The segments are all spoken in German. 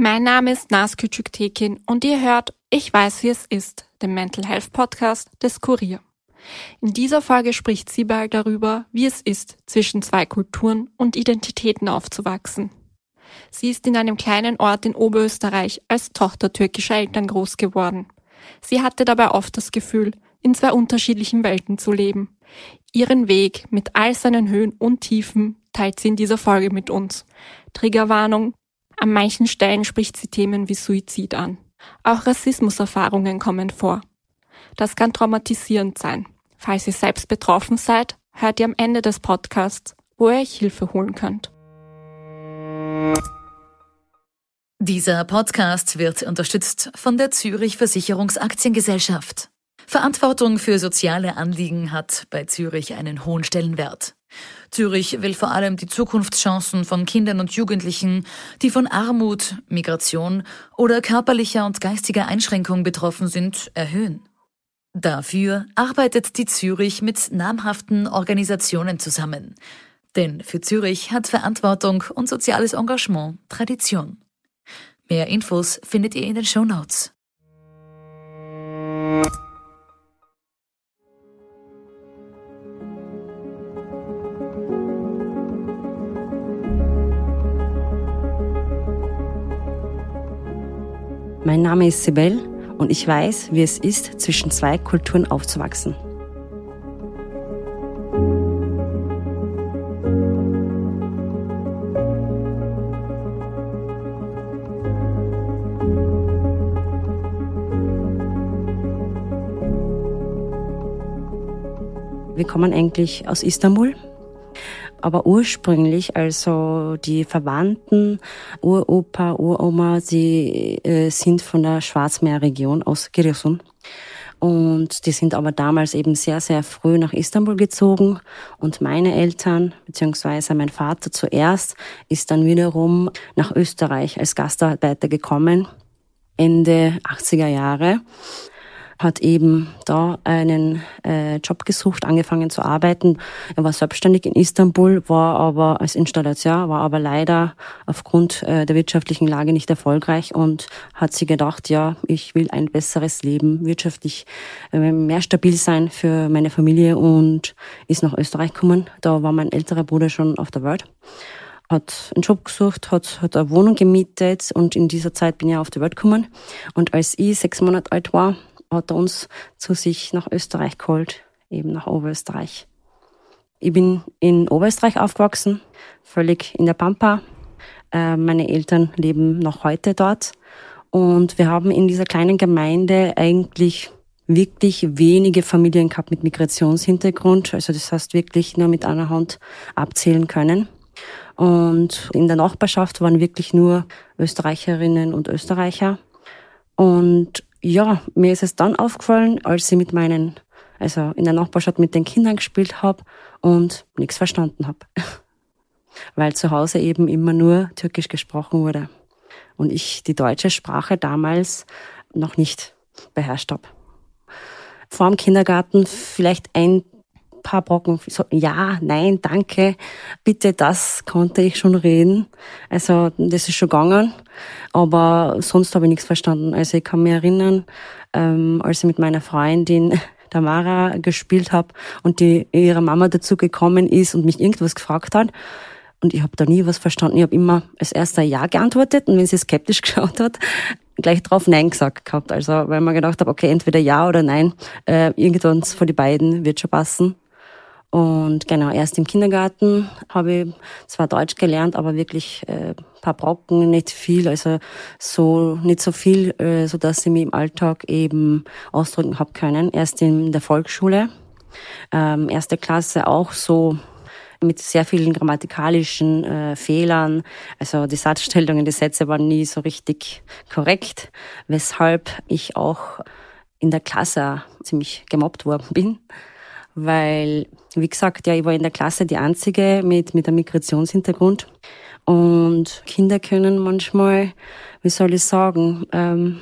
Mein Name ist Nas Küçüktekin und ihr hört Ich weiß, wie es ist, den Mental Health Podcast des Kurier. In dieser Folge spricht Sibel darüber, wie es ist, zwischen zwei Kulturen und Identitäten aufzuwachsen. Sie ist in einem kleinen Ort in Oberösterreich als Tochter türkischer Eltern groß geworden. Sie hatte dabei oft das Gefühl, in zwei unterschiedlichen Welten zu leben. Ihren Weg mit all seinen Höhen und Tiefen teilt sie in dieser Folge mit uns. Triggerwarnung, an manchen Stellen spricht sie Themen wie Suizid an. Auch Rassismuserfahrungen kommen vor. Das kann traumatisierend sein. Falls ihr selbst betroffen seid, hört ihr am Ende des Podcasts, wo ihr euch Hilfe holen könnt. Dieser Podcast wird unterstützt von der Zürich Versicherungsaktiengesellschaft. Verantwortung für soziale Anliegen hat bei Zürich einen hohen Stellenwert. Zürich will vor allem die Zukunftschancen von Kindern und Jugendlichen, die von Armut, Migration oder körperlicher und geistiger Einschränkung betroffen sind, erhöhen. Dafür arbeitet die Zürich mit namhaften Organisationen zusammen. Denn für Zürich hat Verantwortung und soziales Engagement Tradition. Mehr Infos findet ihr in den Show Notes. Mein Name ist Sibel und ich weiß, wie es ist, zwischen zwei Kulturen aufzuwachsen. Wir kommen eigentlich aus Istanbul aber ursprünglich, also die Verwandten, Uropa, Uroma, sie äh, sind von der Schwarzmeerregion aus Giresun. Und die sind aber damals eben sehr, sehr früh nach Istanbul gezogen. Und meine Eltern, beziehungsweise mein Vater zuerst, ist dann wiederum nach Österreich als Gastarbeiter gekommen. Ende 80er Jahre hat eben da einen äh, Job gesucht, angefangen zu arbeiten. Er war selbstständig in Istanbul, war aber als Installateur, war aber leider aufgrund äh, der wirtschaftlichen Lage nicht erfolgreich und hat sich gedacht, ja, ich will ein besseres Leben, wirtschaftlich äh, mehr stabil sein für meine Familie und ist nach Österreich gekommen. Da war mein älterer Bruder schon auf der Welt hat einen Job gesucht, hat, hat eine Wohnung gemietet und in dieser Zeit bin ich auf die Welt gekommen. Und als ich sechs Monate alt war, hat er uns zu sich nach Österreich geholt, eben nach Oberösterreich. Ich bin in Oberösterreich aufgewachsen, völlig in der Pampa. Äh, meine Eltern leben noch heute dort. Und wir haben in dieser kleinen Gemeinde eigentlich wirklich wenige Familien gehabt mit Migrationshintergrund. Also das heißt wirklich nur mit einer Hand abzählen können. Und in der Nachbarschaft waren wirklich nur Österreicherinnen und Österreicher. Und ja, mir ist es dann aufgefallen, als ich mit meinen, also in der Nachbarschaft mit den Kindern gespielt habe und nichts verstanden habe. Weil zu Hause eben immer nur Türkisch gesprochen wurde. Und ich die deutsche Sprache damals noch nicht beherrscht habe. Vor dem Kindergarten vielleicht ein paar Brocken, ja, nein, danke, bitte, das konnte ich schon reden. Also das ist schon gegangen, aber sonst habe ich nichts verstanden. Also ich kann mich erinnern, ähm, als ich mit meiner Freundin Tamara gespielt habe und die ihre Mama dazu gekommen ist und mich irgendwas gefragt hat, und ich habe da nie was verstanden. Ich habe immer als erster Ja geantwortet und wenn sie skeptisch geschaut hat, gleich drauf Nein gesagt gehabt. Also weil man gedacht habe, okay, entweder Ja oder Nein, äh, irgendwann von die beiden wird schon passen. Und genau, erst im Kindergarten habe ich zwar Deutsch gelernt, aber wirklich äh, paar Brocken, nicht viel, also so nicht so viel, äh, so dass ich mich im Alltag eben ausdrücken habe können. Erst in der Volksschule, ähm, erste Klasse auch so mit sehr vielen grammatikalischen äh, Fehlern. Also die Satzstellungen, die Sätze waren nie so richtig korrekt, weshalb ich auch in der Klasse ziemlich gemobbt worden bin weil, wie gesagt, ja, ich war in der Klasse die Einzige mit, mit einem Migrationshintergrund. Und Kinder können manchmal, wie soll ich sagen, ähm,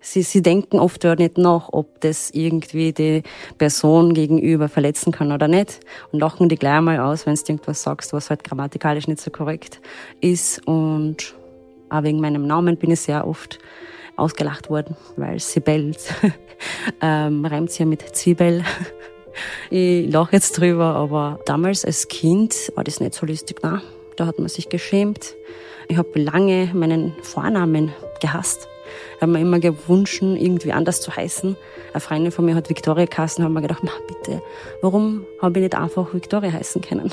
sie, sie denken oft ja nicht nach, ob das irgendwie die Person gegenüber verletzen kann oder nicht. Und lachen die gleich mal aus, wenn du irgendwas sagst, was halt grammatikalisch nicht so korrekt ist. Und Auch wegen meinem Namen bin ich sehr oft ausgelacht worden, weil Sibel ähm, reimt sich ja mit Zwiebel. Ich lache jetzt drüber, aber damals als Kind war das nicht so lustig. Nein. Da hat man sich geschämt. Ich habe lange meinen Vornamen gehasst. Ich habe mir immer gewünscht, irgendwie anders zu heißen. Eine Freundin von mir hat Victoria geheißen, haben mir gedacht, bitte, warum habe ich nicht einfach Victoria heißen können?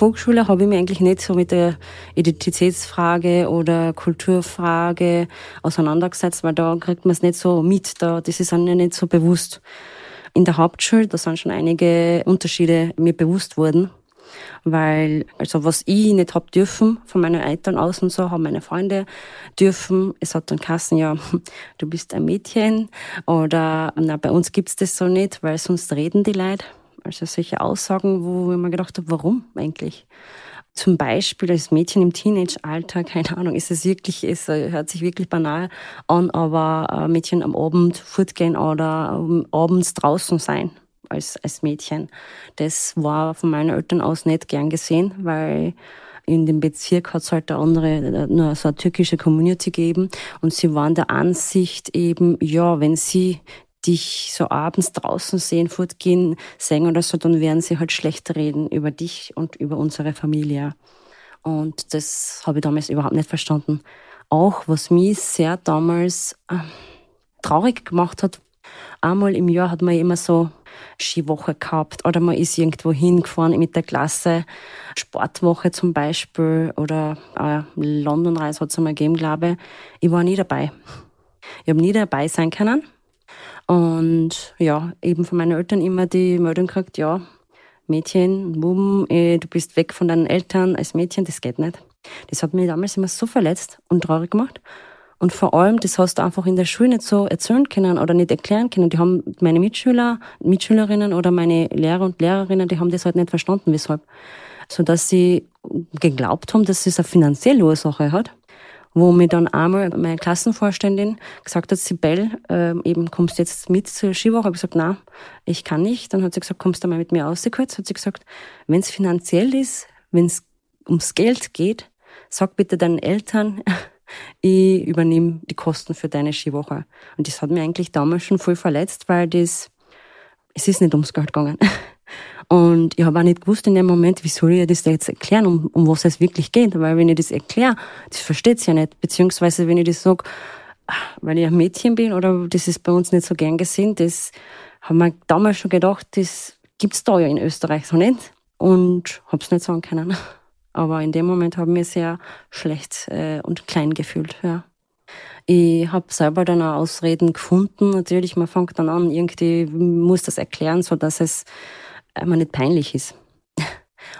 Volksschule habe ich mich eigentlich nicht so mit der Identitätsfrage oder Kulturfrage auseinandergesetzt, weil da kriegt man es nicht so mit, da, das ist einem nicht so bewusst. In der Hauptschule, da sind schon einige Unterschiede mir bewusst worden, weil, also was ich nicht hab dürfen von meinen Eltern aus und so, haben meine Freunde dürfen. Es hat dann Kassen, ja, du bist ein Mädchen oder na, bei uns gibt's das so nicht, weil sonst reden die Leute. Also solche Aussagen, wo ich mir gedacht habe, warum eigentlich? Zum Beispiel als Mädchen im Teenage-Alter, keine Ahnung, ist es wirklich, es hört sich wirklich banal an, aber Mädchen am Abend fortgehen oder abends draußen sein als, als Mädchen. Das war von meinen Eltern aus nicht gern gesehen, weil in dem Bezirk hat es halt eine andere, nur so eine türkische Community gegeben und sie waren der Ansicht eben, ja, wenn sie dich so abends draußen sehen, fortgehen, singen oder so, dann werden sie halt schlecht reden über dich und über unsere Familie. Und das habe ich damals überhaupt nicht verstanden. Auch was mich sehr damals äh, traurig gemacht hat, einmal im Jahr hat man immer so Skiwoche gehabt oder man ist irgendwo hingefahren mit der Klasse, Sportwoche zum Beispiel oder äh, Londonreise hat es einmal gegeben, glaube ich. Ich war nie dabei. Ich habe nie dabei sein können und ja, eben von meinen Eltern immer die Meldung gekriegt, ja, Mädchen, Buben, eh, du bist weg von deinen Eltern als Mädchen, das geht nicht. Das hat mich damals immer so verletzt und traurig gemacht. Und vor allem, das hast du einfach in der Schule nicht so erzählen können oder nicht erklären können. Die haben meine Mitschüler, Mitschülerinnen oder meine Lehrer und Lehrerinnen, die haben das halt nicht verstanden, weshalb. So dass sie geglaubt haben, dass es eine finanzielle Ursache hat wo mir dann einmal meine Klassenvorständin gesagt hat, Sibel, äh, eben kommst du jetzt mit zur Skiwoche? Habe ich gesagt, na, ich kann nicht. Dann hat sie gesagt, kommst du mal mit mir raus kurz? Hat sie gesagt, wenn es finanziell ist, wenn es ums Geld geht, sag bitte deinen Eltern, ich übernehme die Kosten für deine Skiwoche. Und das hat mir eigentlich damals schon voll verletzt, weil das, es ist nicht ums Geld gegangen. Und ich habe auch nicht gewusst in dem Moment, wie soll ich das da jetzt erklären, um, um was es wirklich geht. Weil wenn ich das erkläre, das versteht ja nicht. Beziehungsweise wenn ich das sage, weil ich ein Mädchen bin oder das ist bei uns nicht so gern gesehen, das haben wir damals schon gedacht, das gibt's da ja in Österreich so nicht. Und hab's nicht sagen können. Aber in dem Moment habe ich mich sehr schlecht äh, und klein gefühlt, ja. Ich habe selber dann auch Ausreden gefunden. Natürlich, man fängt dann an, irgendwie muss das erklären, so dass es mir nicht peinlich ist.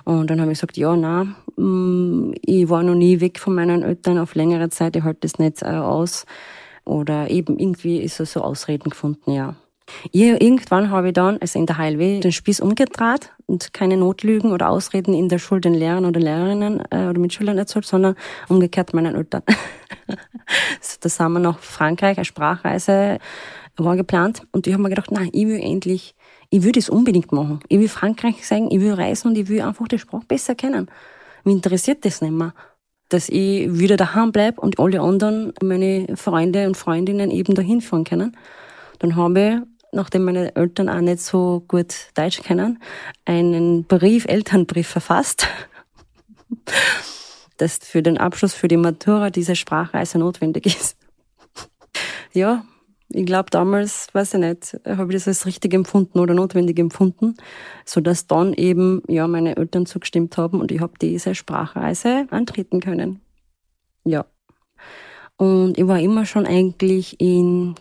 Und dann habe ich gesagt, ja, na, mm, ich war noch nie weg von meinen Eltern auf längere Zeit, ich halte das nicht aus. Oder eben irgendwie ist es so Ausreden gefunden, ja. Irgendwann habe ich dann, also in der HLW, den Spieß umgedreht und keine Notlügen oder Ausreden in der Schule den Lehrern oder Lehrerinnen äh, oder Mitschülern erzählt, sondern umgekehrt meinen Eltern. da sind wir nach Frankreich, eine Sprachreise war geplant und ich habe mir gedacht, nein, ich will endlich ich will das unbedingt machen. Ich will Frankreich sagen, ich will reisen und ich will einfach die Sprache besser kennen. Mich interessiert das nicht mehr. Dass ich wieder daheim bleib und alle anderen, meine Freunde und Freundinnen eben dahin fahren können. Dann habe ich, nachdem meine Eltern auch nicht so gut Deutsch kennen, einen Brief, Elternbrief verfasst, dass für den Abschluss für die Matura diese Sprachreise notwendig ist. ja, ich glaube, damals, weiß ich nicht, habe ich das als richtig empfunden oder notwendig empfunden, so dass dann eben ja meine Eltern zugestimmt haben und ich habe diese Sprachreise antreten können. Ja. Und ich war immer schon eigentlich in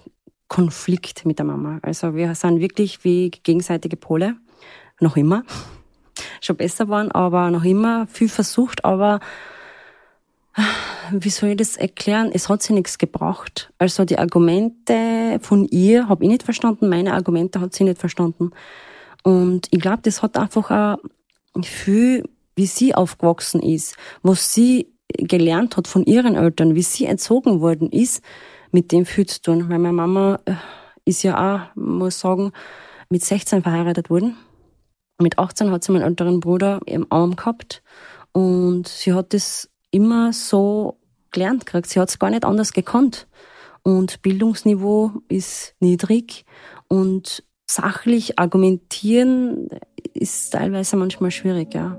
Konflikt mit der Mama. Also wir sind wirklich wie gegenseitige Pole. Noch immer. Schon besser waren, aber noch immer viel versucht, aber wie soll ich das erklären? Es hat sie nichts gebracht. Also die Argumente von ihr habe ich nicht verstanden, meine Argumente hat sie nicht verstanden. Und ich glaube, das hat einfach auch viel, wie sie aufgewachsen ist, was sie gelernt hat von ihren Eltern, wie sie erzogen worden ist, mit dem viel zu tun. Weil meine Mama äh, ist ja auch, muss sagen, mit 16 verheiratet worden. Mit 18 hat sie meinen älteren Bruder im Arm gehabt und sie hat das immer so gelernt gekriegt. Sie hat es gar nicht anders gekonnt. Und Bildungsniveau ist niedrig und sachlich argumentieren ist teilweise manchmal schwierig, ja.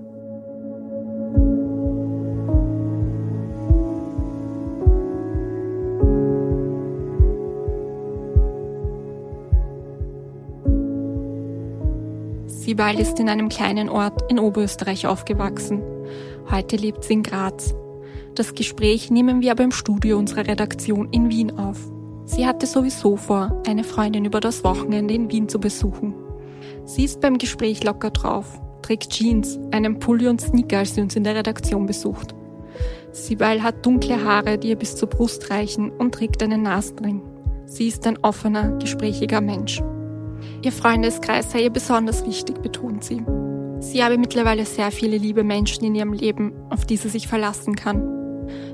Sibal ist in einem kleinen Ort in Oberösterreich aufgewachsen. Heute lebt sie in Graz. Das Gespräch nehmen wir aber im Studio unserer Redaktion in Wien auf. Sie hatte sowieso vor, eine Freundin über das Wochenende in Wien zu besuchen. Sie ist beim Gespräch locker drauf, trägt Jeans, einen Pulli und Sneaker, als sie uns in der Redaktion besucht. Sibal hat dunkle Haare, die ihr bis zur Brust reichen und trägt einen Nasenring. Sie ist ein offener, gesprächiger Mensch. Ihr Freundeskreis sei ihr besonders wichtig, betont sie. Sie habe mittlerweile sehr viele liebe Menschen in ihrem Leben, auf die sie sich verlassen kann.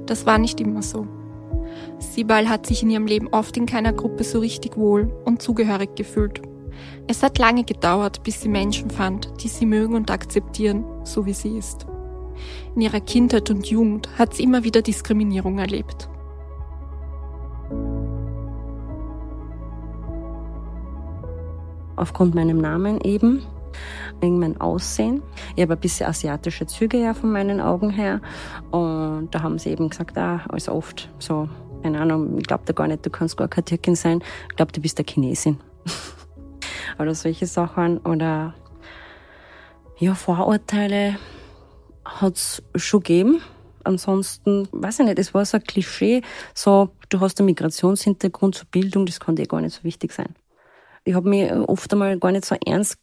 Das war nicht immer so. Sibal hat sich in ihrem Leben oft in keiner Gruppe so richtig wohl und zugehörig gefühlt. Es hat lange gedauert, bis sie Menschen fand, die sie mögen und akzeptieren, so wie sie ist. In ihrer Kindheit und Jugend hat sie immer wieder Diskriminierung erlebt. aufgrund meinem Namen eben, wegen meinem Aussehen. Ich habe ein bisschen asiatische Züge ja von meinen Augen her. Und da haben sie eben gesagt, ah, also oft so, keine Ahnung, ich glaube da gar nicht, du kannst gar keine Türkin sein. Ich glaube, du bist eine Chinesin. Oder solche Sachen. Oder ja, Vorurteile hat es schon gegeben. Ansonsten, weiß ich nicht, es war so ein Klischee, so, du hast einen Migrationshintergrund zur Bildung, das kann dir gar nicht so wichtig sein ich habe mich oft einmal gar nicht so ernst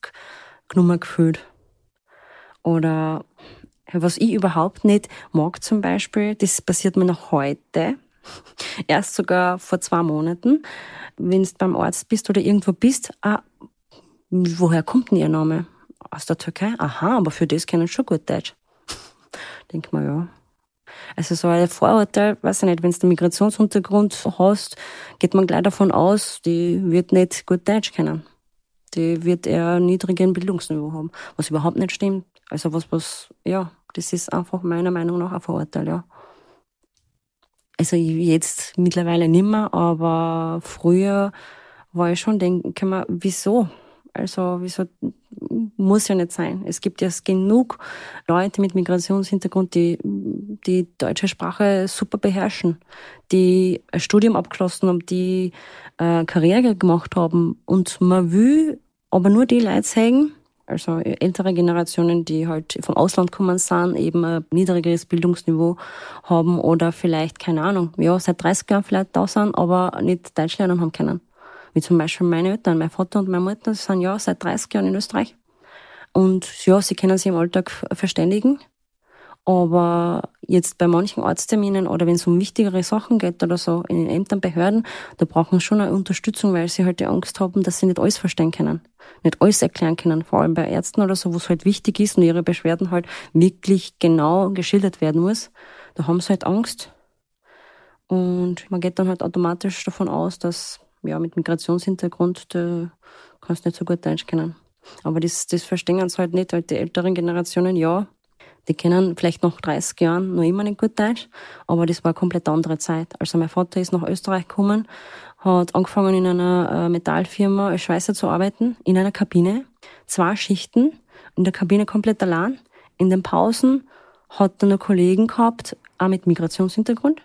genommen gefühlt. Oder was ich überhaupt nicht mag zum Beispiel, das passiert mir noch heute, erst sogar vor zwei Monaten, wenn du beim Arzt bist oder irgendwo bist, ah, woher kommt denn Ihr Name? Aus der Türkei? Aha, aber für das kennen schon gut Deutsch. Denk mal, ja. Also so ein Vorurteil, weiß ich nicht, wenn du einen Migrationshintergrund hast, geht man gleich davon aus, die wird nicht gut Deutsch kennen. Die wird eher niedrigen Bildungsniveau haben, was überhaupt nicht stimmt. Also was, was, ja, das ist einfach meiner Meinung nach ein Vorurteil, ja. Also jetzt mittlerweile nimmer, aber früher war ich schon denken, wieso? Also wieso muss ja nicht sein. Es gibt ja genug Leute mit Migrationshintergrund, die die deutsche Sprache super beherrschen, die ein Studium abgeschlossen haben, die äh, Karriere gemacht haben. Und man will aber nur die Leute zeigen, also ältere Generationen, die halt vom Ausland kommen sind, eben ein niedrigeres Bildungsniveau haben oder vielleicht, keine Ahnung, ja, seit 30 Jahren vielleicht da sind, aber nicht Deutsch lernen haben können. Wie zum Beispiel meine Eltern, mein Vater und meine Mutter sind ja seit 30 Jahren in Österreich. Und ja, sie können sich im Alltag verständigen. Aber jetzt bei manchen Arztterminen oder wenn es um wichtigere Sachen geht oder so in den Ämtern, Behörden, da brauchen sie schon eine Unterstützung, weil sie halt die Angst haben, dass sie nicht alles verstehen können, nicht alles erklären können. Vor allem bei Ärzten oder so, wo es halt wichtig ist und ihre Beschwerden halt wirklich genau geschildert werden muss. Da haben sie halt Angst. Und man geht dann halt automatisch davon aus, dass ja mit Migrationshintergrund, da kannst du nicht so gut Deutsch kennen. Aber das, das verstehen sie halt nicht, halt die älteren Generationen, ja, die kennen vielleicht nach 30 Jahren noch immer nicht gut Deutsch, aber das war eine komplett andere Zeit. Also mein Vater ist nach Österreich gekommen, hat angefangen in einer äh, Metallfirma als Schweißer zu arbeiten, in einer Kabine, zwei Schichten, in der Kabine komplett allein. In den Pausen hat er noch Kollegen gehabt, auch mit Migrationshintergrund.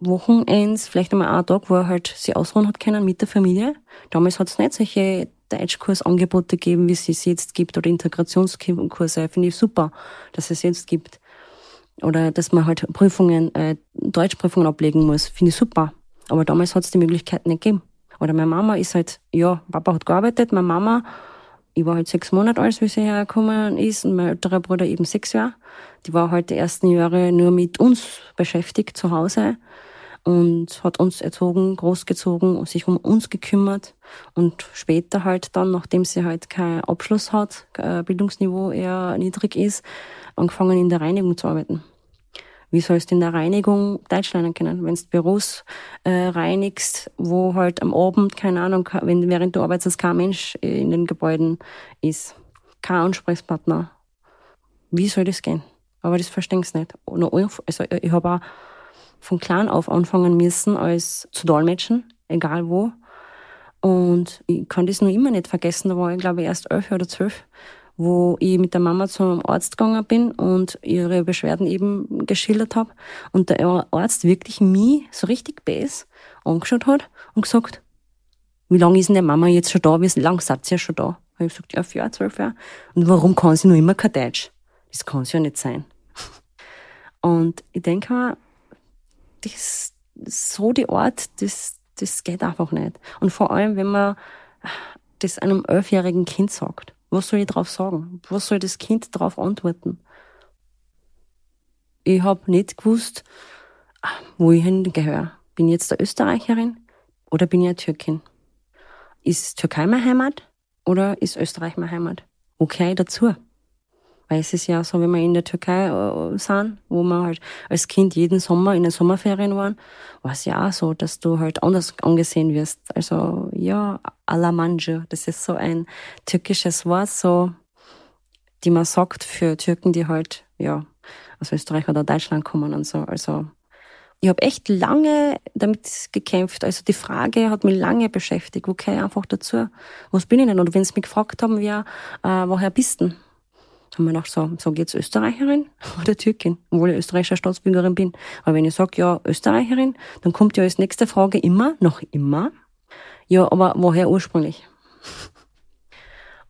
Wochenends, vielleicht einmal einen Tag, wo er halt sich ausruhen hat können mit der Familie. Damals hat es nicht solche Deutschkursangebote geben, wie es es jetzt gibt, oder Integrationskurse. Finde ich super, dass es jetzt gibt. Oder dass man halt Prüfungen, äh, Deutschprüfungen ablegen muss. Finde ich super. Aber damals hat es die Möglichkeit nicht gegeben. Oder meine Mama ist halt, ja, Papa hat gearbeitet, meine Mama ich war halt sechs Monate alt, wie sie hergekommen ist und mein älterer Bruder eben sechs Jahre. Die war halt die ersten Jahre nur mit uns beschäftigt zu Hause und hat uns erzogen, großgezogen und sich um uns gekümmert. Und später halt dann, nachdem sie halt keinen Abschluss hat, Bildungsniveau eher niedrig ist, angefangen in der Reinigung zu arbeiten. Wie sollst du in der Reinigung Deutsch lernen können? Wenn du Büros äh, reinigst, wo halt am Abend, keine Ahnung, wenn während du arbeitest, kein Mensch in den Gebäuden ist, kein Ansprechpartner. Wie soll das gehen? Aber das verstehe ich nicht. Also ich habe auch von klein auf anfangen müssen, als zu dolmetschen, egal wo. Und ich kann das nur immer nicht vergessen. Da war ich, glaube ich, erst elf oder zwölf, wo ich mit der Mama zum Arzt gegangen bin und ihre Beschwerden eben geschildert habe. Und der Arzt wirklich mich so richtig bes angeschaut hat und gesagt, wie lange ist denn der Mama jetzt schon da? Wie lange seid ihr schon da? Habe ich gesagt, ja, vier, zwölf Jahre. Und warum kann sie noch immer kein Deutsch? Das kann es ja nicht sein. Und ich denke mir, das, so die Art, das, das geht einfach nicht. Und vor allem, wenn man das einem elfjährigen Kind sagt, was soll ich drauf sagen? Was soll das Kind darauf antworten? Ich habe nicht gewusst, wo ich hingehöre. Bin ich jetzt eine Österreicherin oder bin ich eine Türkin? Ist Türkei meine Heimat oder ist Österreich meine Heimat? Okay, dazu. Weil es ist ja so, wenn wir in der Türkei äh, sind, wo wir halt als Kind jeden Sommer in den Sommerferien waren, war es ja auch so, dass du halt anders angesehen wirst. Also ja, Alamanca, das ist so ein türkisches Wort, so die man sagt für Türken, die halt ja aus Österreich oder Deutschland kommen und so. Also ich habe echt lange damit gekämpft. Also die Frage hat mich lange beschäftigt. Wo ich einfach dazu? Was bin ich denn? Und wenn sie mich gefragt haben, wer, äh, woher bist du? Haben wir gedacht, so, sag jetzt Österreicherin oder Türkin, obwohl ich österreichische Staatsbürgerin bin. Aber wenn ich sage, ja, Österreicherin, dann kommt ja als nächste Frage immer, noch immer, ja, aber woher ursprünglich?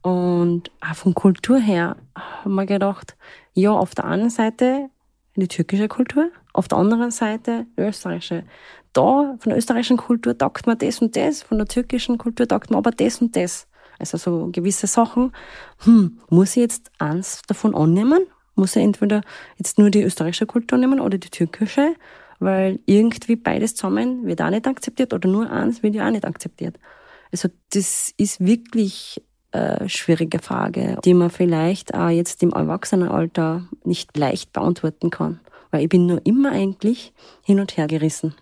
Und auch von Kultur her haben wir gedacht, ja, auf der einen Seite die türkische Kultur, auf der anderen Seite die österreichische. Da, von der österreichischen Kultur taugt man das und das, von der türkischen Kultur taugt man aber das und das. Also so gewisse Sachen. Hm, muss ich jetzt eins davon annehmen? Muss ich entweder jetzt nur die österreichische Kultur nehmen oder die türkische? Weil irgendwie beides zusammen wird auch nicht akzeptiert oder nur eins wird ja auch nicht akzeptiert. Also das ist wirklich eine schwierige Frage, die man vielleicht auch jetzt im Erwachsenenalter nicht leicht beantworten kann. Weil ich bin nur immer eigentlich hin und her gerissen.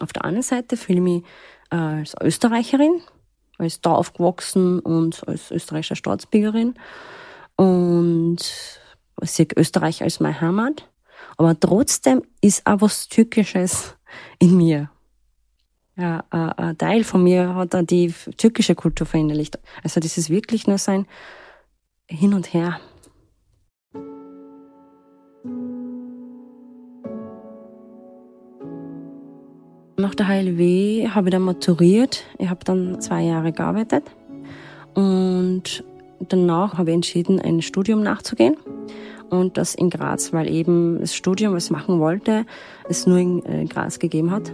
Auf der anderen Seite fühle ich mich als Österreicherin, als da aufgewachsen und als österreichische Staatsbürgerin und sehe Österreich als meine Heimat. Aber trotzdem ist auch was Türkisches in mir. Ja, ein Teil von mir hat auch die türkische Kultur verinnerlicht. Also das ist wirklich nur sein Hin und Her. Nach der HLW habe ich dann maturiert. Ich habe dann zwei Jahre gearbeitet und danach habe ich entschieden, ein Studium nachzugehen und das in Graz, weil eben das Studium, was ich machen wollte, es nur in äh, Graz gegeben hat.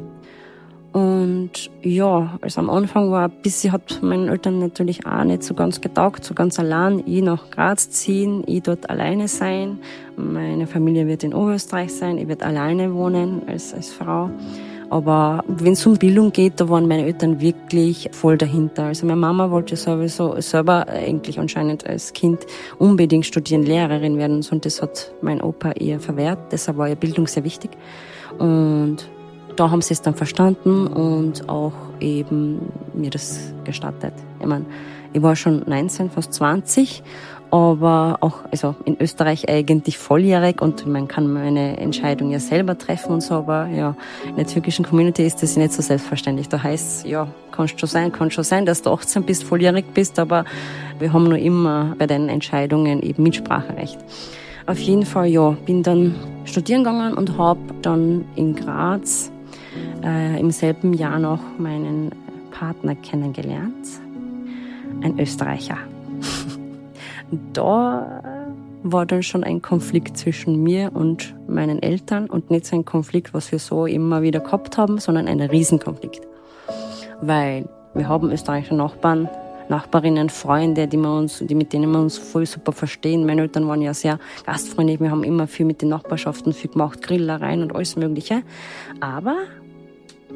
Und ja, also am Anfang war ein bisschen, hat meinen Eltern natürlich auch nicht so ganz getaugt, so ganz allein, ich nach Graz ziehen, ich dort alleine sein. Meine Familie wird in Oberösterreich sein, ich werde alleine wohnen als, als Frau. Aber wenn es um Bildung geht, da waren meine Eltern wirklich voll dahinter. Also meine Mama wollte sowieso selber eigentlich anscheinend als Kind unbedingt studieren, Lehrerin werden. Und das hat mein Opa eher verwehrt. Deshalb war ja Bildung sehr wichtig. Und da haben sie es dann verstanden und auch eben mir das gestattet. Ich meine, ich war schon 19, fast 20 aber auch also in Österreich eigentlich volljährig und man kann meine Entscheidung ja selber treffen und so, aber ja, in der türkischen Community ist das nicht so selbstverständlich. Da heißt ja, kann schon sein, kann schon sein, dass du 18 bist, volljährig bist, aber wir haben nur immer bei deinen Entscheidungen eben Mitspracherecht. Auf jeden Fall, ja, bin dann studieren gegangen und habe dann in Graz äh, im selben Jahr noch meinen Partner kennengelernt, ein Österreicher da war dann schon ein Konflikt zwischen mir und meinen Eltern und nicht so ein Konflikt, was wir so immer wieder gehabt haben, sondern ein Riesenkonflikt. Weil wir haben österreichische Nachbarn, Nachbarinnen, Freunde, die, wir uns, die mit denen wir uns voll super verstehen. Meine Eltern waren ja sehr gastfreundlich. Wir haben immer viel mit den Nachbarschaften viel gemacht, Grillereien und alles Mögliche. Aber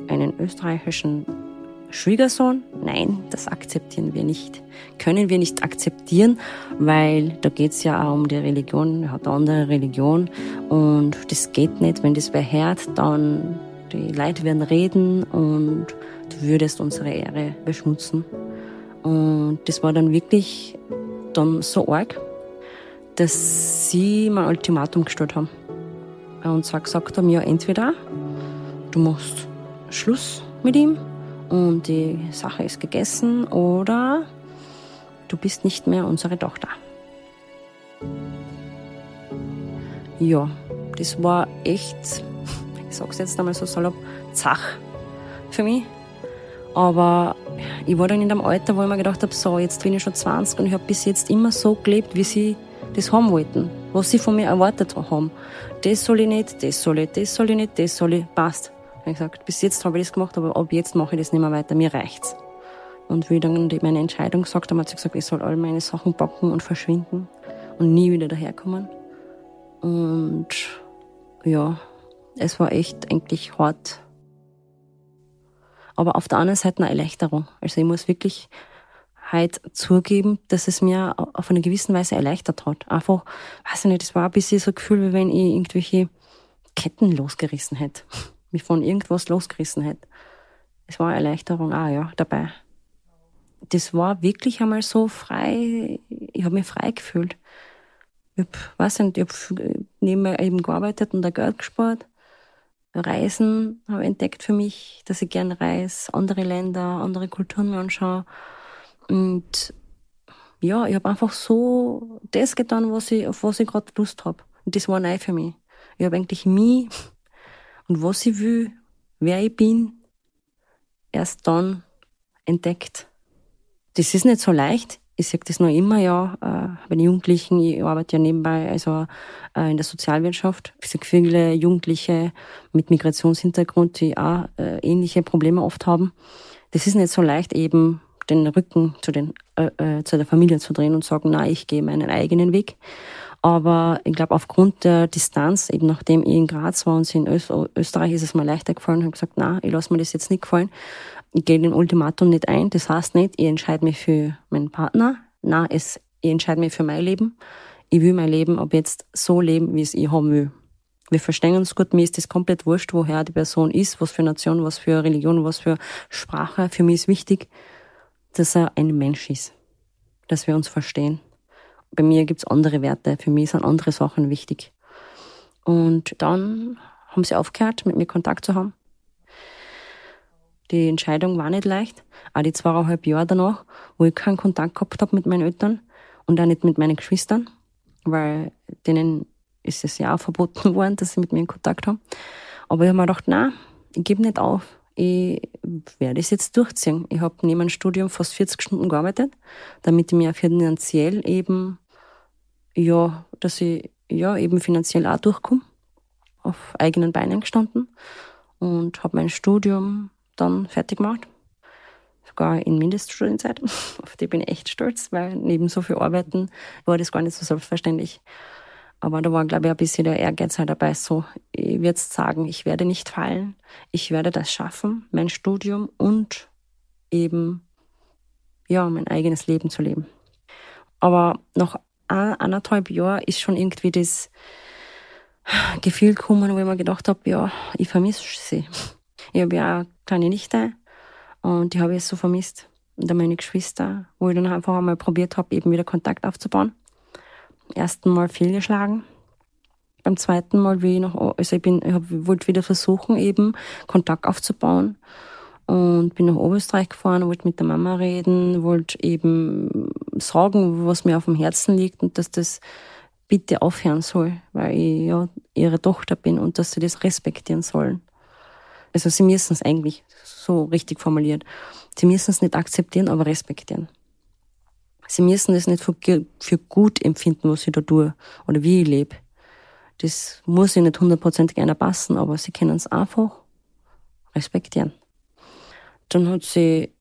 einen österreichischen Schwiegersohn? Nein, das akzeptieren wir nicht. Können wir nicht akzeptieren, weil da geht's ja auch um die Religion, er hat eine andere Religion und das geht nicht. Wenn das wer hört, dann die Leute werden reden und du würdest unsere Ehre beschmutzen. Und das war dann wirklich dann so arg, dass sie mein Ultimatum gestellt haben. Und zwar gesagt haben, ja, entweder du machst Schluss mit ihm und die Sache ist gegessen oder du bist nicht mehr unsere Tochter. Ja, das war echt, ich sag's jetzt einmal so salopp, zach für mich. Aber ich war dann in dem Alter, wo ich mir gedacht habe, so, jetzt bin ich schon 20 und ich habe bis jetzt immer so gelebt, wie sie das haben wollten, was sie von mir erwartet haben. Das soll ich nicht, das soll ich, das soll ich nicht, das soll ich, passt. Ich gesagt, bis jetzt habe ich das gemacht, aber ab jetzt mache ich das nicht mehr weiter, mir reicht's. Und wie dann meine Entscheidung gesagt habe, hat sie gesagt, ich soll all meine Sachen packen und verschwinden und nie wieder daherkommen. Und ja, es war echt eigentlich hart. Aber auf der anderen Seite eine Erleichterung. Also ich muss wirklich halt zugeben, dass es mir auf eine gewisse Weise erleichtert hat. Einfach, weiß ich nicht, es war ein bisschen so ein Gefühl, wie wenn ich irgendwelche Ketten losgerissen hätte mich von irgendwas losgerissen hätte. Es war Erleichterung auch, ja, dabei. Das war wirklich einmal so frei, ich habe mich frei gefühlt. Ich hab, weiß nicht, ich habe nebenbei eben gearbeitet und da Geld gespart. Reisen habe entdeckt für mich, dass ich gerne reise, andere Länder, andere Kulturen mir anschaue. Und ja, ich habe einfach so das getan, was ich, auf was ich gerade Lust habe. Und das war neu für mich. Ich habe eigentlich mich und was ich will, wer ich bin, erst dann entdeckt. Das ist nicht so leicht. Ich sage das noch immer, ja, äh, bei den Jugendlichen, ich arbeite ja nebenbei also äh, in der Sozialwirtschaft. Ich sehe viele Jugendliche mit Migrationshintergrund, die auch äh, ähnliche Probleme oft haben. Das ist nicht so leicht, eben den Rücken zu, den, äh, zu der Familie zu drehen und sagen, na, ich gehe meinen eigenen Weg. Aber ich glaube, aufgrund der Distanz, eben nachdem ich in Graz war und sie in Österreich ist es mir leichter gefallen, habe gesagt, na, ich lasse mir das jetzt nicht gefallen. Ich gehe den Ultimatum nicht ein. Das heißt nicht, ich entscheide mich für meinen Partner. Na, es, ich entscheide mich für mein Leben. Ich will mein Leben ab jetzt so leben, wie es ich haben will. Wir verstehen uns gut. Mir ist das komplett wurscht, woher die Person ist, was für Nation, was für Religion, was für Sprache. Für mich ist wichtig, dass er ein Mensch ist. Dass wir uns verstehen bei mir gibt's andere Werte, für mich sind andere Sachen wichtig. Und dann haben sie aufgehört, mit mir Kontakt zu haben. Die Entscheidung war nicht leicht. Auch die zweieinhalb Jahre danach, wo ich keinen Kontakt gehabt habe mit meinen Eltern und auch nicht mit meinen Geschwistern, weil denen ist es ja auch verboten worden, dass sie mit mir in Kontakt haben. Aber ich habe mir gedacht, nein, ich gebe nicht auf. Ich werde es jetzt durchziehen. Ich habe neben dem Studium fast 40 Stunden gearbeitet, damit ich mir finanziell eben ja, dass ich ja eben finanziell auch durchkomme, auf eigenen Beinen gestanden und habe mein Studium dann fertig gemacht. Sogar in Mindeststudienzeit. Auf die bin ich echt stolz, weil neben so viel Arbeiten war das gar nicht so selbstverständlich. Aber da war, glaube ich, ein bisschen der Ehrgeiz halt dabei. So, ich würde sagen, ich werde nicht fallen. Ich werde das schaffen, mein Studium und eben, ja, mein eigenes Leben zu leben. Aber nach anderthalb Jahren ist schon irgendwie das Gefühl gekommen, wo ich mir gedacht habe, ja, ich vermisse sie. Ich habe ja eine kleine Nichte und die habe ich so vermisst. Und dann meine Geschwister, wo ich dann einfach einmal probiert habe, eben wieder Kontakt aufzubauen. Ersten Mal fehlgeschlagen. Beim zweiten Mal, wie ich noch, also ich ich wollte wieder versuchen, eben Kontakt aufzubauen und bin nach Oberösterreich gefahren, wollte mit der Mama reden, wollte eben sagen, was mir auf dem Herzen liegt und dass das bitte aufhören soll, weil ich ja ihre Tochter bin und dass sie das respektieren sollen. Also sie müssen es eigentlich so richtig formuliert. Sie müssen es nicht akzeptieren, aber respektieren. Sie müssen es nicht für, für gut empfinden, was ich da tue oder wie ich lebe. Das muss ihnen nicht hundertprozentig einer passen, aber sie können es einfach respektieren. Dann hat sie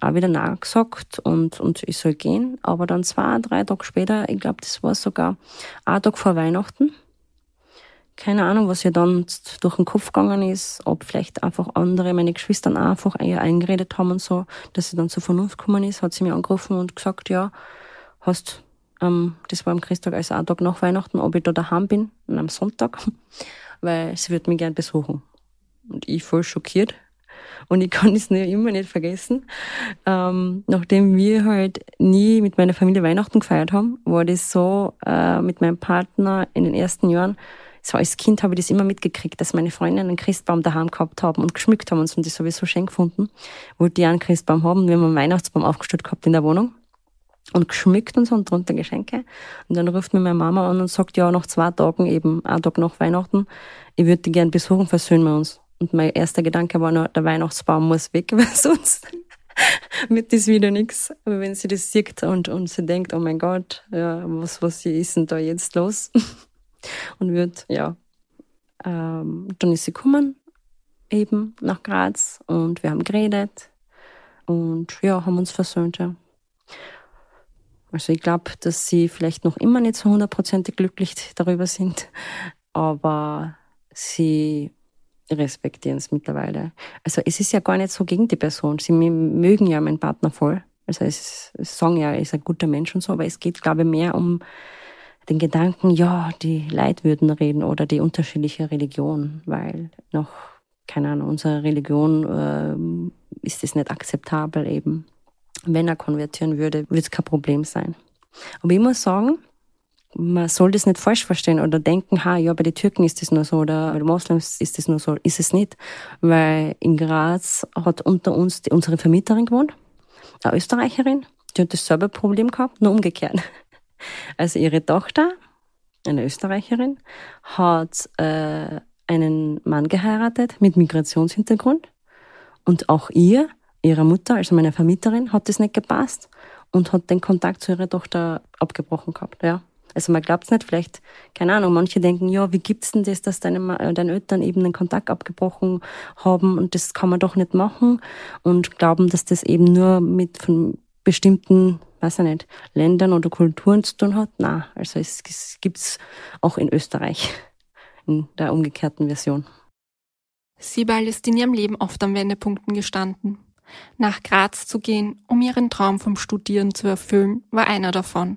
auch wieder nachgesagt und, und ich soll gehen. Aber dann zwei, drei Tage später, ich glaube, das war sogar ein Tag vor Weihnachten, keine Ahnung, was ihr dann durch den Kopf gegangen ist, ob vielleicht einfach andere, meine Geschwister einfach eher eingeredet haben und so, dass sie dann zur Vernunft gekommen ist, hat sie mir angerufen und gesagt, ja, hast, ähm, das war am Christtag, also ein Tag nach Weihnachten, ob ich da daheim bin, am Sonntag, weil sie wird mich gern besuchen. Und ich voll schockiert. Und ich kann es nicht, immer nicht vergessen. Ähm, nachdem wir halt nie mit meiner Familie Weihnachten gefeiert haben, war das so äh, mit meinem Partner in den ersten Jahren, so als Kind habe ich das immer mitgekriegt, dass meine Freundinnen einen Christbaum daheim gehabt haben und geschmückt haben und so, und das sowieso schön gefunden. Wollte ich einen Christbaum haben. Wir haben einen Weihnachtsbaum aufgestellt gehabt in der Wohnung und geschmückt und so und drunter Geschenke. Und dann ruft mir meine Mama an und sagt, ja, nach zwei Tagen eben, ein Tag nach Weihnachten, ich würde die gern besuchen, versöhnen wir uns. Und mein erster Gedanke war nur, der Weihnachtsbaum muss weg, weil sonst wird das wieder nichts. Aber wenn sie das sieht und, und sie denkt, oh mein Gott, ja, was, was ist denn da jetzt los? und wird, ja, ähm, dann ist sie gekommen, eben nach Graz und wir haben geredet und ja, haben uns versöhnt, ja. Also ich glaube, dass sie vielleicht noch immer nicht so hundertprozentig glücklich darüber sind, aber sie respektieren es mittlerweile. Also es ist ja gar nicht so gegen die Person. Sie mögen ja meinen Partner voll. Also es, sagen ja, er ist ein guter Mensch und so, aber es geht, glaube ich, mehr um den Gedanken, ja, die Leid würden reden oder die unterschiedliche Religion, weil noch, keine Ahnung, unsere Religion äh, ist es nicht akzeptabel eben. Wenn er konvertieren würde, würde es kein Problem sein. Aber ich muss sagen, man soll das nicht falsch verstehen oder denken, ha, ja, bei den Türken ist das nur so oder bei den Moslems ist das nur so. Ist es nicht. Weil in Graz hat unter uns die, unsere Vermieterin gewohnt, eine Österreicherin, die hat dasselbe Problem gehabt, nur umgekehrt. Also ihre Tochter, eine Österreicherin, hat äh, einen Mann geheiratet mit Migrationshintergrund und auch ihr, ihrer Mutter, also meiner Vermieterin, hat das nicht gepasst und hat den Kontakt zu ihrer Tochter abgebrochen gehabt, ja. Also man glaubt es nicht, vielleicht, keine Ahnung, manche denken, ja, wie gibt's denn das, dass deine, äh, deine Eltern eben den Kontakt abgebrochen haben und das kann man doch nicht machen und glauben, dass das eben nur mit von bestimmten weiß ich nicht, Ländern oder Kulturen zu tun hat. Na, also es, es gibt's auch in Österreich in der umgekehrten Version. Sibal ist in ihrem Leben oft an Wendepunkten gestanden. Nach Graz zu gehen, um ihren Traum vom Studieren zu erfüllen, war einer davon.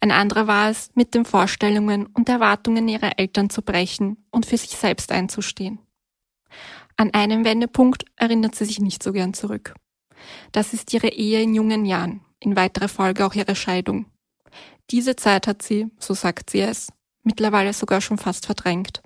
Ein anderer war es, mit den Vorstellungen und Erwartungen ihrer Eltern zu brechen und für sich selbst einzustehen. An einen Wendepunkt erinnert sie sich nicht so gern zurück. Das ist ihre Ehe in jungen Jahren, in weiterer Folge auch ihre Scheidung. Diese Zeit hat sie, so sagt sie es, mittlerweile sogar schon fast verdrängt.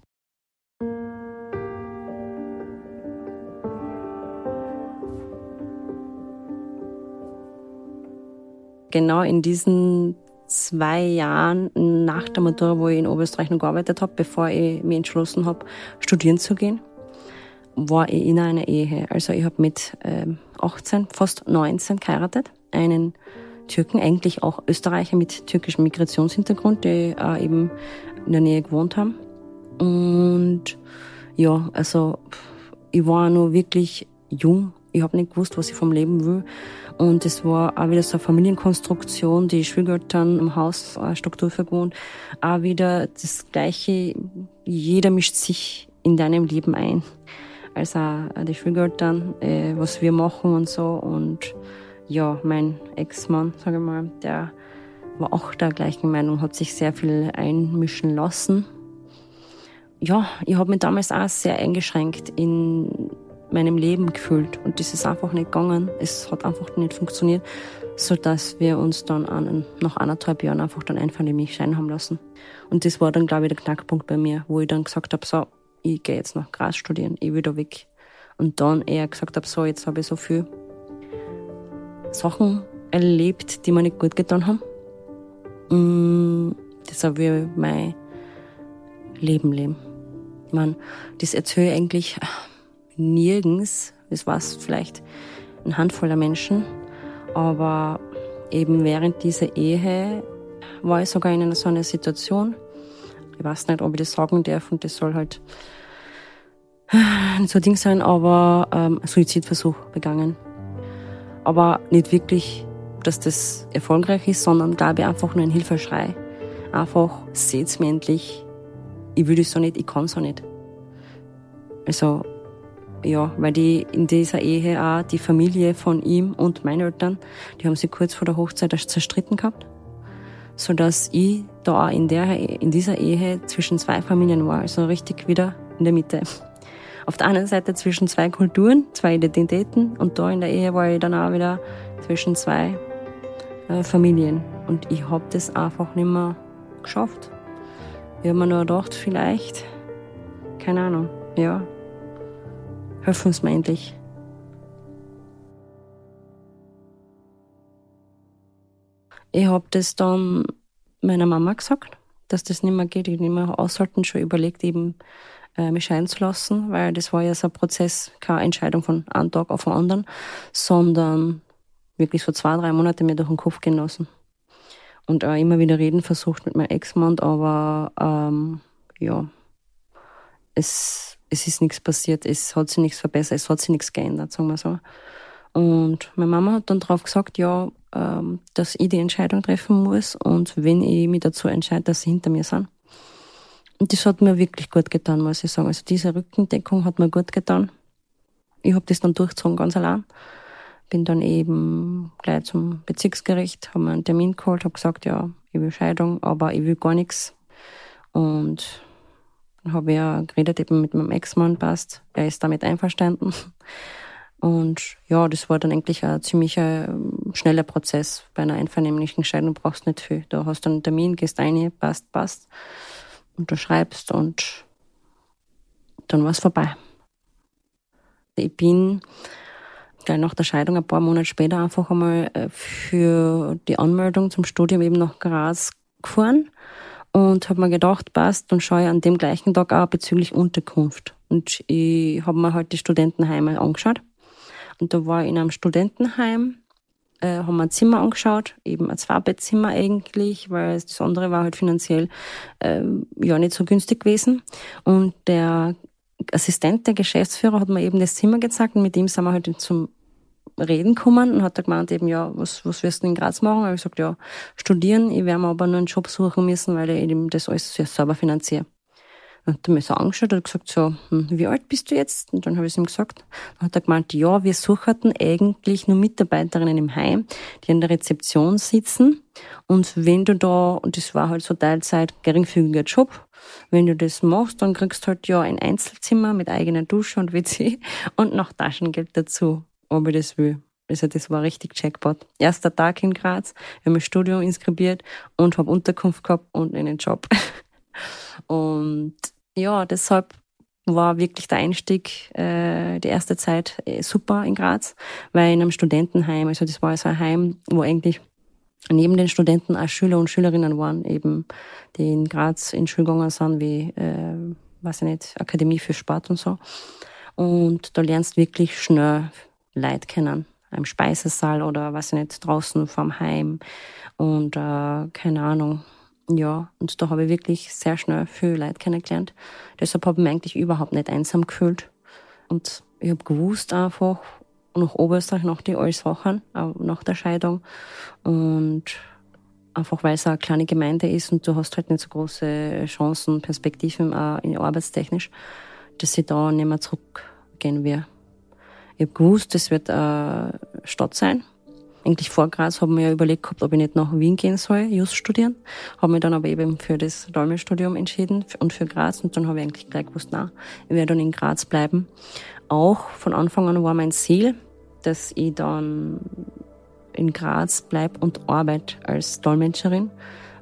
Genau in diesen zwei Jahren nach der Matura, wo ich in Oberösterreich noch gearbeitet habe, bevor ich mich entschlossen habe, studieren zu gehen, war ich in einer Ehe. Also ich habe mit 18, ähm, fast 19 geheiratet einen Türken, eigentlich auch Österreicher mit türkischem Migrationshintergrund, die äh, eben in der Nähe gewohnt haben. Und ja, also ich war nur wirklich jung. Ich habe nicht gewusst, was ich vom Leben will. Und es war auch wieder so eine Familienkonstruktion, die Schwiegereltern im Haus eine Struktur gewohnt. Auch wieder das Gleiche, jeder mischt sich in deinem Leben ein. Also die Schwiegereltern, äh, was wir machen und so. Und ja, mein Ex-Mann, sage ich mal, der war auch der gleichen Meinung, hat sich sehr viel einmischen lassen. Ja, ich habe mich damals auch sehr eingeschränkt in meinem Leben gefühlt und das ist einfach nicht gegangen. Es hat einfach nicht funktioniert, so dass wir uns dann an, nach anderthalb Jahren einfach dann einfach in mich scheinen haben lassen. Und das war dann, glaube ich, der Knackpunkt bei mir, wo ich dann gesagt habe, so, ich gehe jetzt nach Gras studieren, ich will da weg. Und dann eher gesagt habe, so, jetzt habe ich so viel Sachen erlebt, die mir nicht gut getan haben. Mm, deshalb will ich mein Leben leben. Ich meine, das erzähle ich eigentlich nirgends. Das war es vielleicht ein Handvoller Menschen. Aber eben während dieser Ehe war ich sogar in so einer Situation. Ich weiß nicht, ob ich das sagen darf und das soll halt nicht so ein Ding sein, aber ähm, Suizidversuch begangen. aber nicht wirklich, dass das erfolgreich ist, sondern glaube ich einfach nur ein Hilfeschrei. Einfach, seht's mir endlich. Ich will das so nicht, ich kann so nicht. Also, ja, weil die in dieser Ehe auch die Familie von ihm und meinen Eltern, die haben sich kurz vor der Hochzeit erst zerstritten gehabt, so dass ich da in der in dieser Ehe zwischen zwei Familien war, also richtig wieder in der Mitte. Auf der einen Seite zwischen zwei Kulturen, zwei Identitäten und da in der Ehe war ich dann auch wieder zwischen zwei äh, Familien und ich habe das einfach nicht mehr geschafft. Ich habe mir nur gedacht, vielleicht, keine Ahnung, ja, helfen Sie mir endlich. Ich habe das dann meiner Mama gesagt, dass das nicht mehr geht, ich nicht mehr aushalten, schon überlegt eben, äh, mich scheiden zu lassen, weil das war ja so ein Prozess, keine Entscheidung von einem Tag auf den anderen, sondern wirklich so zwei, drei Monate mir durch den Kopf gehen lassen. Und auch immer wieder reden versucht mit meinem Ex-Mann, aber ähm, ja, es es ist nichts passiert, es hat sich nichts verbessert, es hat sich nichts geändert, sagen wir so. Und meine Mama hat dann darauf gesagt, ja, ähm, dass ich die Entscheidung treffen muss und wenn ich mich dazu entscheide, dass sie hinter mir sind. Und das hat mir wirklich gut getan, muss ich sagen. Also diese Rückendeckung hat mir gut getan. Ich habe das dann durchgezogen, ganz allein. Bin dann eben gleich zum Bezirksgericht, habe mir einen Termin geholt, habe gesagt, ja, ich will Scheidung, aber ich will gar nichts. Und habe ja geredet eben mit meinem Ex-Mann passt. Er ist damit einverstanden. Und ja, das war dann eigentlich ein ziemlich ähm, schneller Prozess. Bei einer einvernehmlichen Scheidung brauchst du nicht viel. Du hast einen Termin, gehst ein, passt, passt. Und du schreibst und dann war es vorbei. Ich bin gleich nach der Scheidung, ein paar Monate später, einfach einmal äh, für die Anmeldung zum Studium eben nach Graz gefahren und habe mir gedacht, passt, dann schaue ich an dem gleichen Tag auch bezüglich Unterkunft. Und ich habe mir halt die Studentenheime angeschaut. Und da war ich in einem Studentenheim, äh, haben wir ein Zimmer angeschaut, eben ein Zweibettzimmer eigentlich, weil das andere war halt finanziell äh, ja nicht so günstig gewesen. Und der Assistent, der Geschäftsführer, hat mir eben das Zimmer gezeigt und mit ihm sind wir halt zum reden kommen und hat er gemeint eben, ja, was, was wirst du in Graz machen? Und ich gesagt, ja, studieren, ich werde mir aber nur einen Job suchen müssen, weil ich eben das alles selber finanziere. Dann hat er mich so angeschaut und gesagt so, hm, wie alt bist du jetzt? Und dann habe ich es ihm gesagt. Dann hat er gemeint, ja, wir suchten eigentlich nur Mitarbeiterinnen im Heim, die an der Rezeption sitzen. Und wenn du da, und das war halt so Teilzeit, geringfügiger Job, wenn du das machst, dann kriegst du halt ja ein Einzelzimmer mit eigener Dusche und WC und noch Taschengeld dazu ob ich das will. Also das war richtig Jackpot. Erster Tag in Graz, habe mein Studium inskribiert und habe Unterkunft gehabt und einen Job. und ja, deshalb war wirklich der Einstieg, äh, die erste Zeit äh, super in Graz, weil in einem Studentenheim, also das war also ein Heim, wo eigentlich neben den Studenten auch Schüler und Schülerinnen waren, eben, die in Graz in Schulgängen sind, wie, äh, weiß ich nicht, Akademie für Sport und so. Und da lernst wirklich schnell Leid kennen. Im Speisesaal oder was nicht, draußen vorm Heim. Und äh, keine Ahnung. Ja, und da habe ich wirklich sehr schnell viel Leid kennengelernt. Deshalb habe ich mich eigentlich überhaupt nicht einsam gefühlt. Und ich habe gewusst einfach, nach Oberösterreich, nach die alles Wochen, nach der Scheidung. Und einfach weil es eine kleine Gemeinde ist und du hast halt nicht so große Chancen, Perspektiven auch in arbeitstechnisch, dass ich da nicht mehr zurückgehen will. Ich habe gewusst, es wird eine Stadt sein. Eigentlich vor Graz haben wir ja überlegt gehabt, ob ich nicht nach Wien gehen soll, Just studieren. Habe mich dann aber eben für das Dolmetschstudium entschieden und für Graz. Und dann habe ich eigentlich gleich gewusst, na, ich werde dann in Graz bleiben. Auch von Anfang an war mein Ziel, dass ich dann in Graz bleibe und arbeite als Dolmetscherin,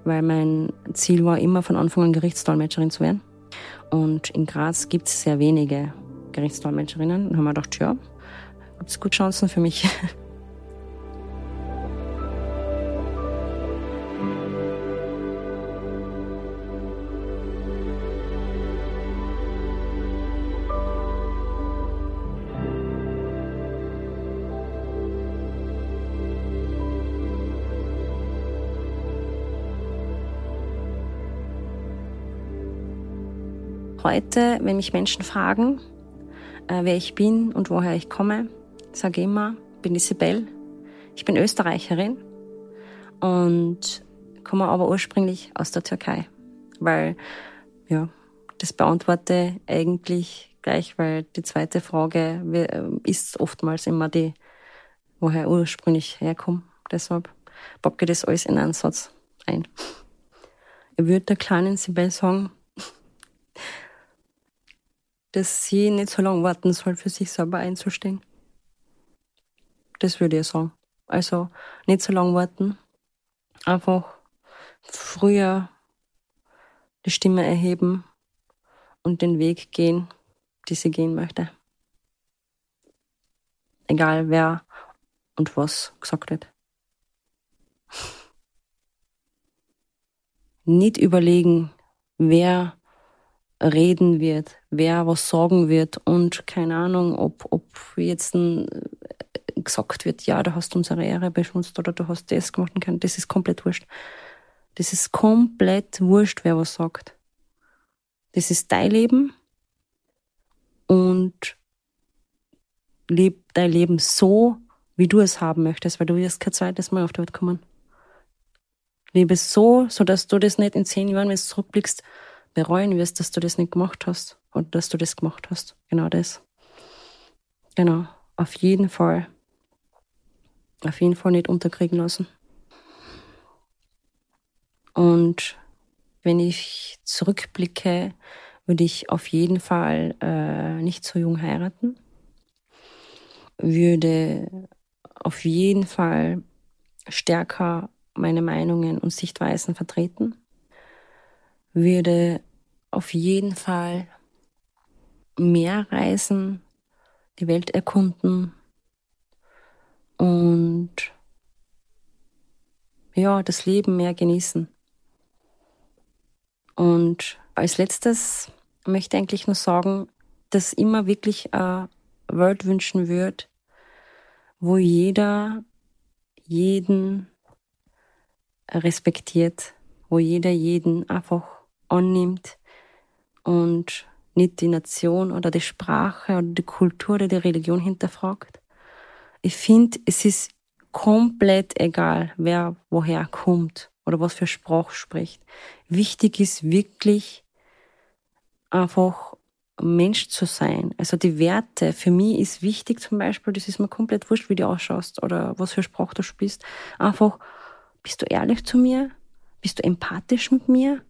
weil mein Ziel war immer von Anfang an Gerichtsdolmetscherin zu werden. Und in Graz gibt es sehr wenige Gerichtsdolmetscherinnen. Und haben wir gedacht, ja, gibt es gut Chancen für mich. Heute, wenn mich Menschen fragen, äh, wer ich bin und woher ich komme, sage immer, bin die Sibel, Ich bin Österreicherin und komme aber ursprünglich aus der Türkei, weil, ja, das beantworte eigentlich gleich, weil die zweite Frage äh, ist oftmals immer die, woher ich ursprünglich herkomme. Deshalb ich das alles in einen Satz ein. Ich würde der kleinen Sibel sagen, dass sie nicht so lange warten soll, für sich selber einzustehen. Das würde ich sagen. Also nicht so lange warten. Einfach früher die Stimme erheben und den Weg gehen, die sie gehen möchte. Egal wer und was gesagt wird. Nicht überlegen, wer reden wird, wer was sagen wird und keine Ahnung, ob, ob jetzt ein, gesagt wird, ja, du hast unsere Ehre beschmutzt oder du hast das gemacht und kann. Das ist komplett wurscht. Das ist komplett wurscht, wer was sagt. Das ist dein Leben und leb dein Leben so, wie du es haben möchtest, weil du wirst kein zweites Mal auf die Welt kommen. Lebe so, so dass du das nicht in zehn Jahren, wenn du zurückblickst, bereuen wirst, dass du das nicht gemacht hast oder dass du das gemacht hast. Genau das. Genau. Auf jeden Fall. Auf jeden Fall nicht unterkriegen lassen. Und wenn ich zurückblicke, würde ich auf jeden Fall äh, nicht so jung heiraten. Würde auf jeden Fall stärker meine Meinungen und Sichtweisen vertreten würde auf jeden Fall mehr reisen, die Welt erkunden und ja, das Leben mehr genießen. Und als letztes möchte ich eigentlich nur sagen, dass immer wirklich eine Welt wünschen würde, wo jeder jeden respektiert, wo jeder jeden einfach annimmt und nicht die Nation oder die Sprache oder die Kultur oder die Religion hinterfragt. Ich finde, es ist komplett egal, wer woher kommt oder was für Sprache spricht. Wichtig ist wirklich einfach Mensch zu sein. Also die Werte. Für mich ist wichtig zum Beispiel, das ist mir komplett wurscht, wie du ausschaust oder was für Sprache du spielst. Einfach, bist du ehrlich zu mir? Bist du empathisch mit mir?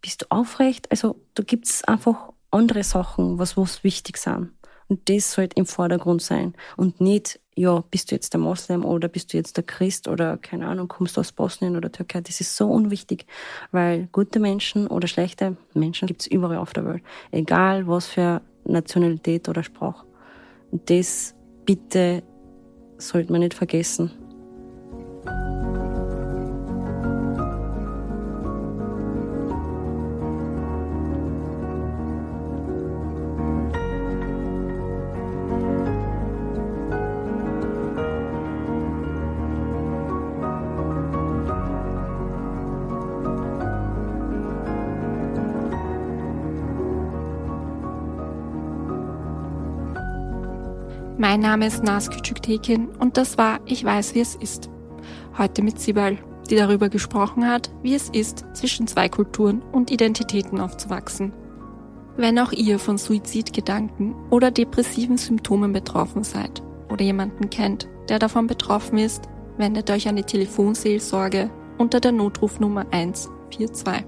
bist du aufrecht? Also da gibt's einfach andere Sachen, was, was wichtig sind. Und das sollte im Vordergrund sein. Und nicht, ja, bist du jetzt der Moslem oder bist du jetzt der Christ oder keine Ahnung, kommst du aus Bosnien oder Türkei. Das ist so unwichtig, weil gute Menschen oder schlechte Menschen gibt's überall auf der Welt. Egal was für Nationalität oder Sprache. Und das bitte sollte man nicht vergessen. Mein Name ist Nas Küçüktekin und das war Ich weiß, wie es ist. Heute mit Sibal, die darüber gesprochen hat, wie es ist, zwischen zwei Kulturen und Identitäten aufzuwachsen. Wenn auch ihr von Suizidgedanken oder depressiven Symptomen betroffen seid oder jemanden kennt, der davon betroffen ist, wendet euch an die Telefonseelsorge unter der Notrufnummer 142.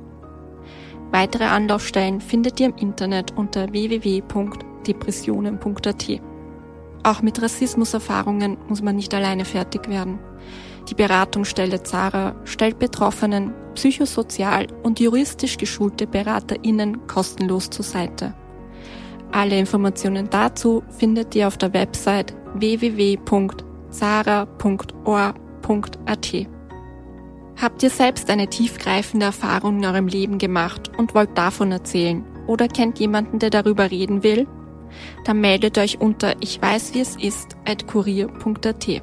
Weitere Anlaufstellen findet ihr im Internet unter www.depressionen.at. Auch mit Rassismuserfahrungen muss man nicht alleine fertig werden. Die Beratungsstelle Zara stellt Betroffenen psychosozial und juristisch geschulte BeraterInnen kostenlos zur Seite. Alle Informationen dazu findet ihr auf der Website www.zara.or.at. Habt ihr selbst eine tiefgreifende Erfahrung in eurem Leben gemacht und wollt davon erzählen oder kennt jemanden, der darüber reden will? Dann meldet euch unter ich weiß wie es ist at kurier.at.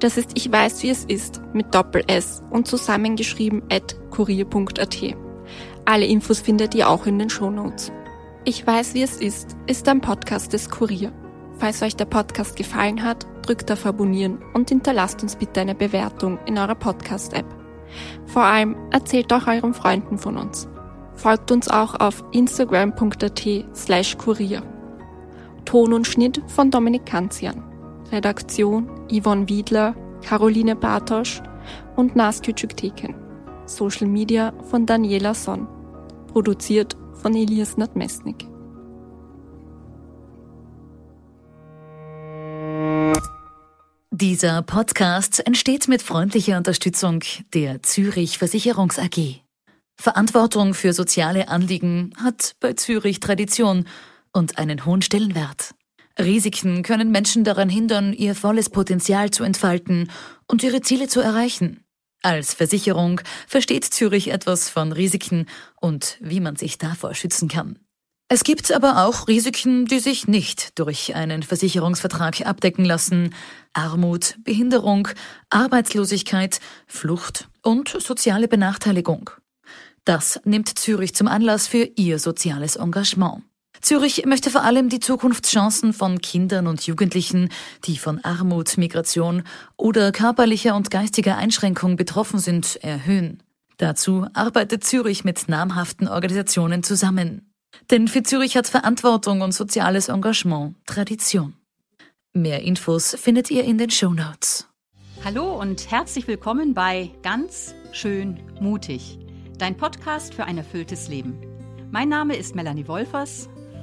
Das ist ich weiß wie es ist mit Doppel S und zusammengeschrieben at kurier.at. Alle Infos findet ihr auch in den Shownotes. Ich weiß wie es ist ist ein Podcast des Kurier. Falls euch der Podcast gefallen hat, drückt auf Abonnieren und hinterlasst uns bitte eine Bewertung in eurer Podcast-App. Vor allem erzählt auch euren Freunden von uns. Folgt uns auch auf instagram.at slash kurier. Ton und Schnitt von Dominik Kanzian. Redaktion Yvonne Wiedler, Caroline Bartosch und Nas Küçükteken. Social Media von Daniela Sonn. Produziert von Elias Nadmesnik. Dieser Podcast entsteht mit freundlicher Unterstützung der Zürich Versicherungs AG. Verantwortung für soziale Anliegen hat bei Zürich Tradition und einen hohen Stellenwert. Risiken können Menschen daran hindern, ihr volles Potenzial zu entfalten und ihre Ziele zu erreichen. Als Versicherung versteht Zürich etwas von Risiken und wie man sich davor schützen kann. Es gibt aber auch Risiken, die sich nicht durch einen Versicherungsvertrag abdecken lassen. Armut, Behinderung, Arbeitslosigkeit, Flucht und soziale Benachteiligung. Das nimmt Zürich zum Anlass für ihr soziales Engagement. Zürich möchte vor allem die Zukunftschancen von Kindern und Jugendlichen, die von Armut, Migration oder körperlicher und geistiger Einschränkung betroffen sind, erhöhen. Dazu arbeitet Zürich mit namhaften Organisationen zusammen. Denn für Zürich hat Verantwortung und soziales Engagement Tradition. Mehr Infos findet ihr in den Show Notes. Hallo und herzlich willkommen bei Ganz schön mutig, dein Podcast für ein erfülltes Leben. Mein Name ist Melanie Wolfers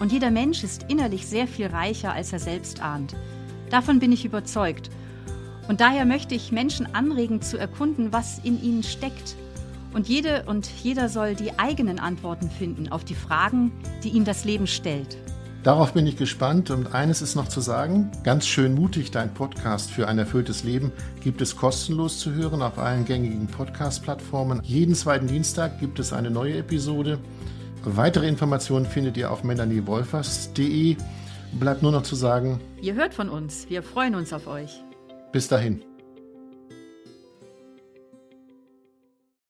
Und jeder Mensch ist innerlich sehr viel reicher, als er selbst ahnt. Davon bin ich überzeugt. Und daher möchte ich Menschen anregen zu erkunden, was in ihnen steckt. Und jede und jeder soll die eigenen Antworten finden auf die Fragen, die ihm das Leben stellt. Darauf bin ich gespannt und eines ist noch zu sagen, ganz schön mutig, dein Podcast für ein erfülltes Leben gibt es kostenlos zu hören auf allen gängigen Podcast-Plattformen. Jeden zweiten Dienstag gibt es eine neue Episode. Weitere Informationen findet ihr auf melaniewolfers.de. Bleibt nur noch zu sagen, ihr hört von uns. Wir freuen uns auf euch. Bis dahin.